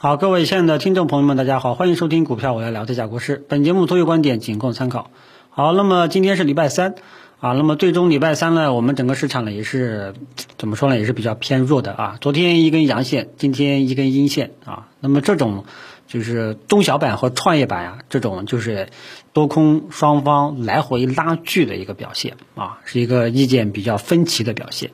好，各位亲爱的听众朋友们，大家好，欢迎收听股票我来聊，这家国师。本节目所有观点仅供参考。好，那么今天是礼拜三啊，那么最终礼拜三呢，我们整个市场呢也是怎么说呢，也是比较偏弱的啊。昨天一根阳线，今天一根阴线啊。那么这种就是中小板和创业板啊，这种就是多空双方来回拉锯的一个表现啊，是一个意见比较分歧的表现。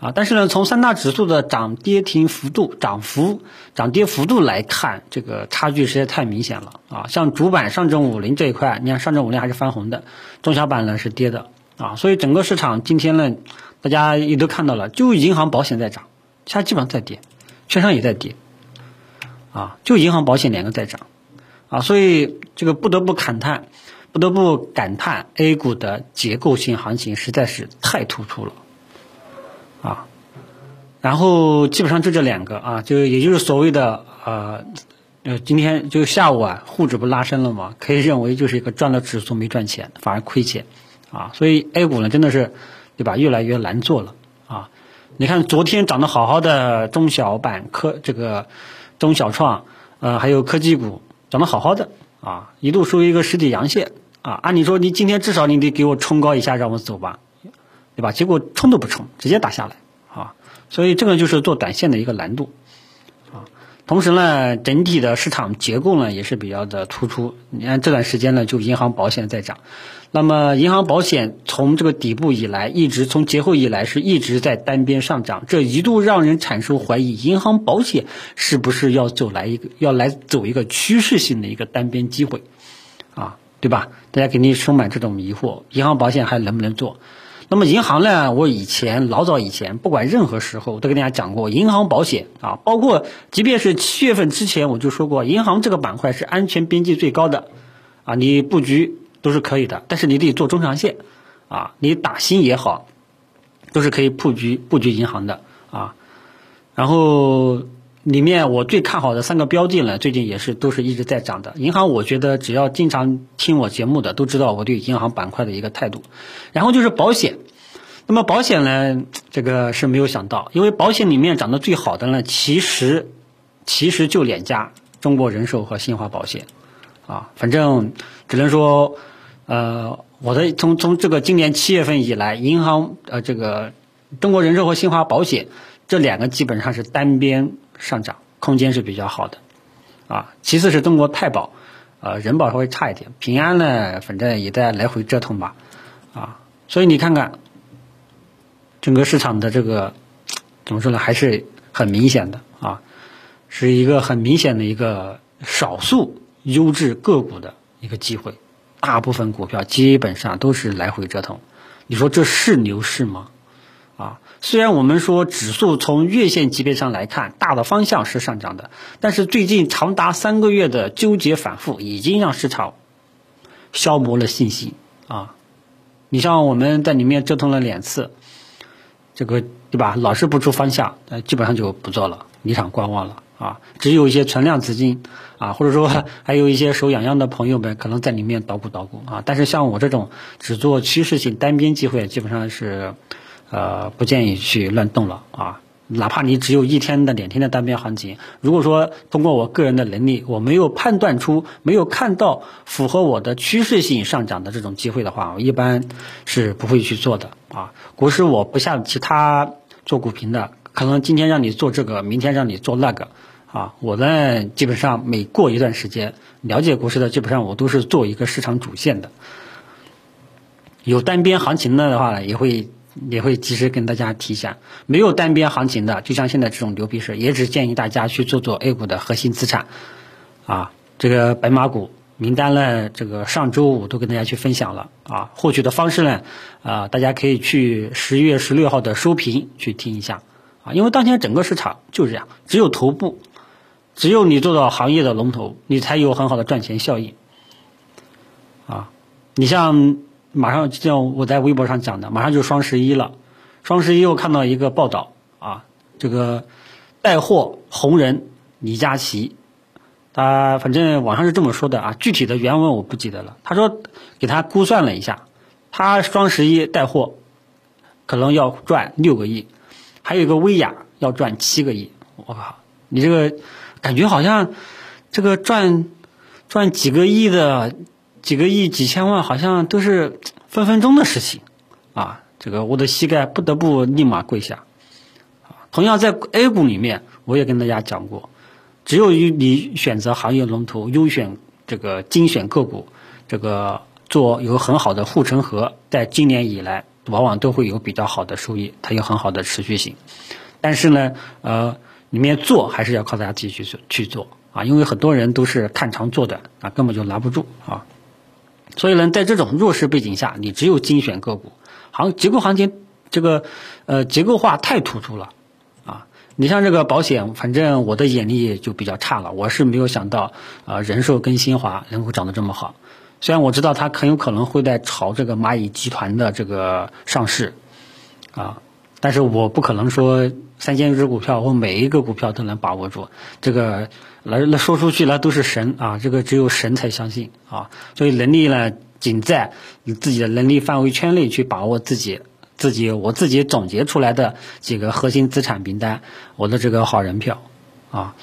啊，但是呢，从三大指数的涨跌停幅度、涨幅、涨跌幅度来看，这个差距实在太明显了啊！像主板上证五零这一块，你看上证五零还是翻红的，中小板呢是跌的啊，所以整个市场今天呢，大家也都看到了，就银行保险在涨，其他基本上在跌，券商也在跌，啊，就银行保险两个在涨，啊，所以这个不得不感叹，不得不感叹 A 股的结构性行情实在是太突出了。啊，然后基本上就这两个啊，就也就是所谓的呃呃，今天就下午啊，沪指不拉升了嘛，可以认为就是一个赚了指数没赚钱，反而亏钱啊，所以 A 股呢真的是对吧，越来越难做了啊。你看昨天涨得好好的中小板科这个中小创呃还有科技股涨得好好的啊，一度收一个实体阳线啊，按理说你今天至少你得给我冲高一下让我走吧。对吧？结果冲都不冲，直接打下来啊！所以这个就是做短线的一个难度啊。同时呢，整体的市场结构呢也是比较的突出。你看这段时间呢，就银行保险在涨。那么银行保险从这个底部以来，一直从节后以来是一直在单边上涨，这一度让人产生怀疑，银行保险是不是要走来一个要来走一个趋势性的一个单边机会啊？对吧？大家肯定充满这种迷惑，银行保险还能不能做？那么银行呢？我以前老早以前，不管任何时候，我都跟大家讲过，银行保险啊，包括即便是七月份之前，我就说过，银行这个板块是安全边际最高的，啊，你布局都是可以的，但是你得做中长线，啊，你打新也好，都是可以布局布局银行的啊，然后。里面我最看好的三个标的呢，最近也是都是一直在涨的。银行，我觉得只要经常听我节目的都知道我对银行板块的一个态度。然后就是保险，那么保险呢，这个是没有想到，因为保险里面涨得最好的呢，其实其实就两家，中国人寿和新华保险，啊，反正只能说，呃，我的从从这个今年七月份以来，银行呃这个中国人寿和新华保险这两个基本上是单边。上涨空间是比较好的，啊，其次是中国太保，呃，人保稍微差一点，平安呢，反正也在来回折腾吧，啊，所以你看看整个市场的这个怎么说呢，还是很明显的。啊，是一个很明显的一个少数优质个股的一个机会，大部分股票基本上都是来回折腾，你说这是牛市吗？啊，虽然我们说指数从月线级别上来看，大的方向是上涨的，但是最近长达三个月的纠结反复，已经让市场消磨了信心啊。你像我们在里面折腾了两次，这个对吧？老是不出方向，呃，基本上就不做了，离场观望了啊。只有一些存量资金啊，或者说 还有一些手痒痒的朋友们，可能在里面捣鼓捣鼓啊。但是像我这种只做趋势性单边机会，基本上是。呃，不建议去乱动了啊！哪怕你只有一天的、两天的单边行情，如果说通过我个人的能力，我没有判断出、没有看到符合我的趋势性上涨的这种机会的话，我一般是不会去做的啊。股市我不像其他做股评的，可能今天让你做这个，明天让你做那个啊。我呢，基本上每过一段时间，了解股市的，基本上我都是做一个市场主线的。有单边行情的话呢，也会。也会及时跟大家提一下，没有单边行情的，就像现在这种牛皮市，也只建议大家去做做 A 股的核心资产，啊，这个白马股名单呢，这个上周五都跟大家去分享了，啊，获取的方式呢，啊，大家可以去十月十六号的收评去听一下，啊，因为当前整个市场就是这样，只有头部，只有你做到行业的龙头，你才有很好的赚钱效应，啊，你像。马上就像我在微博上讲的，马上就双十一了。双十一我看到一个报道啊，这个带货红人李佳琦，他反正网上是这么说的啊，具体的原文我不记得了。他说给他估算了一下，他双十一带货可能要赚六个亿，还有一个薇娅要赚七个亿。我靠，你这个感觉好像这个赚赚几个亿的几个亿几千万，好像都是分分钟的事情啊！这个我的膝盖不得不立马跪下。同样在 A 股里面，我也跟大家讲过，只有你选择行业龙头，优选这个精选个股，这个做有很好的护城河，在今年以来，往往都会有比较好的收益，它有很好的持续性。但是呢，呃，里面做还是要靠大家自己去做去做啊，因为很多人都是看长做短啊，根本就拿不住啊。所以呢，在这种弱势背景下，你只有精选个股，行结构行情这个呃结构化太突出了。啊你像这个保险，反正我的眼力就比较差了。我是没有想到，啊，人寿跟新华能够涨得这么好。虽然我知道它很有可能会在炒这个蚂蚁集团的这个上市，啊，但是我不可能说三千只股票我每一个股票都能把握住。这个来那说出去那都是神啊，这个只有神才相信啊。所以能力呢，仅在你自己的能力范围圈内去把握自己。自己我自己总结出来的几个核心资产名单，我的这个好人票啊，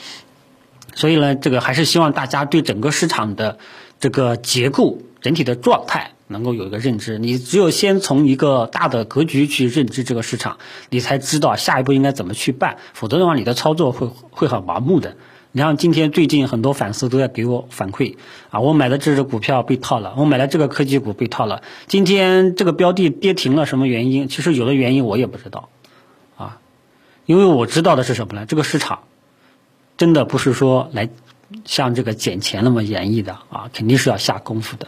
所以呢，这个还是希望大家对整个市场的这个结构整体的状态能够有一个认知。你只有先从一个大的格局去认知这个市场，你才知道下一步应该怎么去办，否则的话，你的操作会会很盲目的。你像今天最近很多粉丝都在给我反馈啊，我买的这只股票被套了，我买了这个科技股被套了。今天这个标的跌停了，什么原因？其实有的原因我也不知道，啊，因为我知道的是什么呢？这个市场真的不是说来像这个捡钱那么容易的啊，肯定是要下功夫的。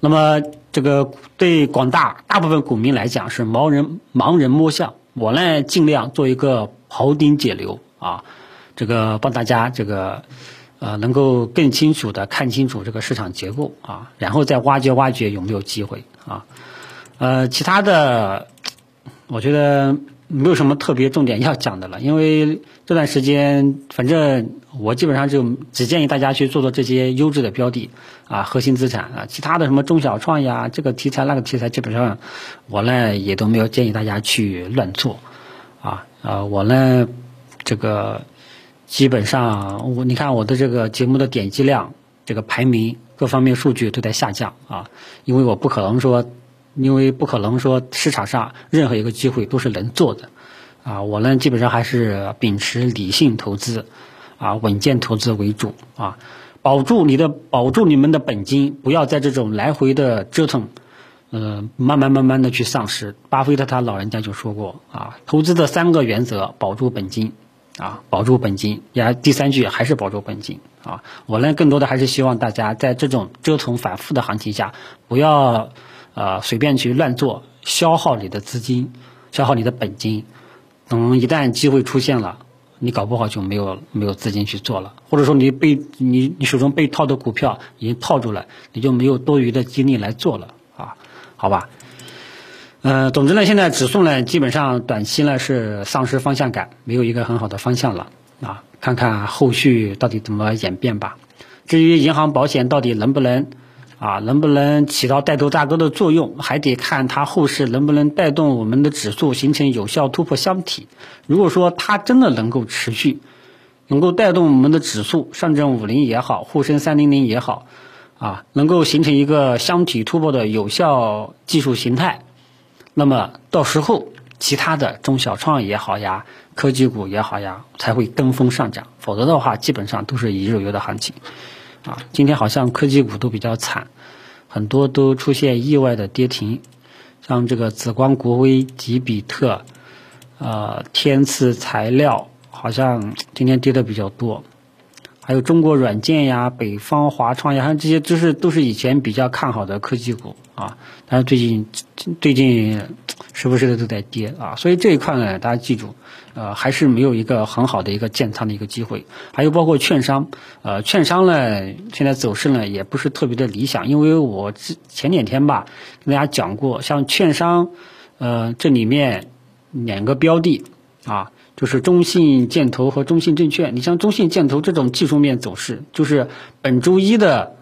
那么这个对广大大部分股民来讲是盲人盲人摸象，我呢尽量做一个庖丁解牛啊。这个帮大家这个呃能够更清楚的看清楚这个市场结构啊，然后再挖掘挖掘有没有机会啊，呃，其他的 我觉得没有什么特别重点要讲的了，因为这段时间反正我基本上就只建议大家去做做这些优质的标的啊，核心资产啊，其他的什么中小创呀，这个题材那个题材，基本上我呢也都没有建议大家去乱做啊，呃，我呢这个。基本上，我你看我的这个节目的点击量，这个排名各方面数据都在下降啊，因为我不可能说，因为不可能说市场上任何一个机会都是能做的，啊，我呢基本上还是秉持理性投资，啊，稳健投资为主啊，保住你的保住你们的本金，不要在这种来回的折腾，呃，慢慢慢慢的去丧失。巴菲特他老人家就说过啊，投资的三个原则，保住本金。啊，保住本金，也第三句还是保住本金啊！我呢，更多的还是希望大家在这种折腾反复的行情下，不要呃随便去乱做，消耗你的资金，消耗你的本金。等一旦机会出现了，你搞不好就没有没有资金去做了，或者说你被你你手中被套的股票已经套住了，你就没有多余的精力来做了啊？好吧。呃，总之呢，现在指数呢，基本上短期呢是丧失方向感，没有一个很好的方向了啊。看看后续到底怎么演变吧。至于银行保险到底能不能啊，能不能起到带头大哥的作用，还得看它后市能不能带动我们的指数形成有效突破箱体。如果说它真的能够持续，能够带动我们的指数，上证五零也好，沪深三零零也好，啊，能够形成一个箱体突破的有效技术形态。那么到时候，其他的中小创也好呀，科技股也好呀，才会跟风上涨。否则的话，基本上都是一日游的行情。啊，今天好像科技股都比较惨，很多都出现意外的跌停，像这个紫光国威、吉比特、呃天赐材料，好像今天跌的比较多。还有中国软件呀、北方华创呀，像这些，都是都是以前比较看好的科技股啊。但是最近最近时不时的都在跌啊，所以这一块呢，大家记住，呃，还是没有一个很好的一个建仓的一个机会。还有包括券商，呃，券商呢，现在走势呢也不是特别的理想，因为我之前两天吧跟大家讲过，像券商，呃，这里面两个标的啊。就是中信建投和中信证券，你像中信建投这种技术面走势，就是本周一的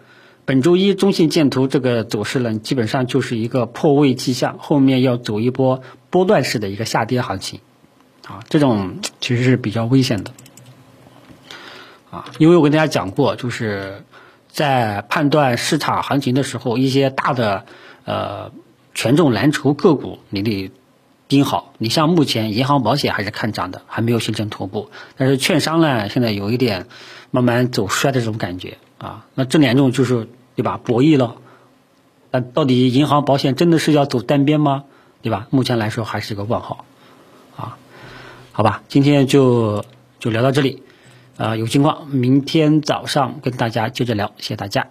本周一中信建投这个走势呢，基本上就是一个破位迹象，后面要走一波波段式的一个下跌行情，啊，这种其实是比较危险的。啊，因为我跟大家讲过，就是在判断市场行情的时候，一些大的呃权重蓝筹个股你得盯好。你像目前银行、保险还是看涨的，还没有形成头部，但是券商呢，现在有一点慢慢走衰的这种感觉啊。那这两种就是对吧，博弈了。那到底银行、保险真的是要走单边吗？对吧？目前来说还是一个问号，啊，好吧，今天就就聊到这里，啊，有情况明天早上跟大家接着聊，谢谢大家。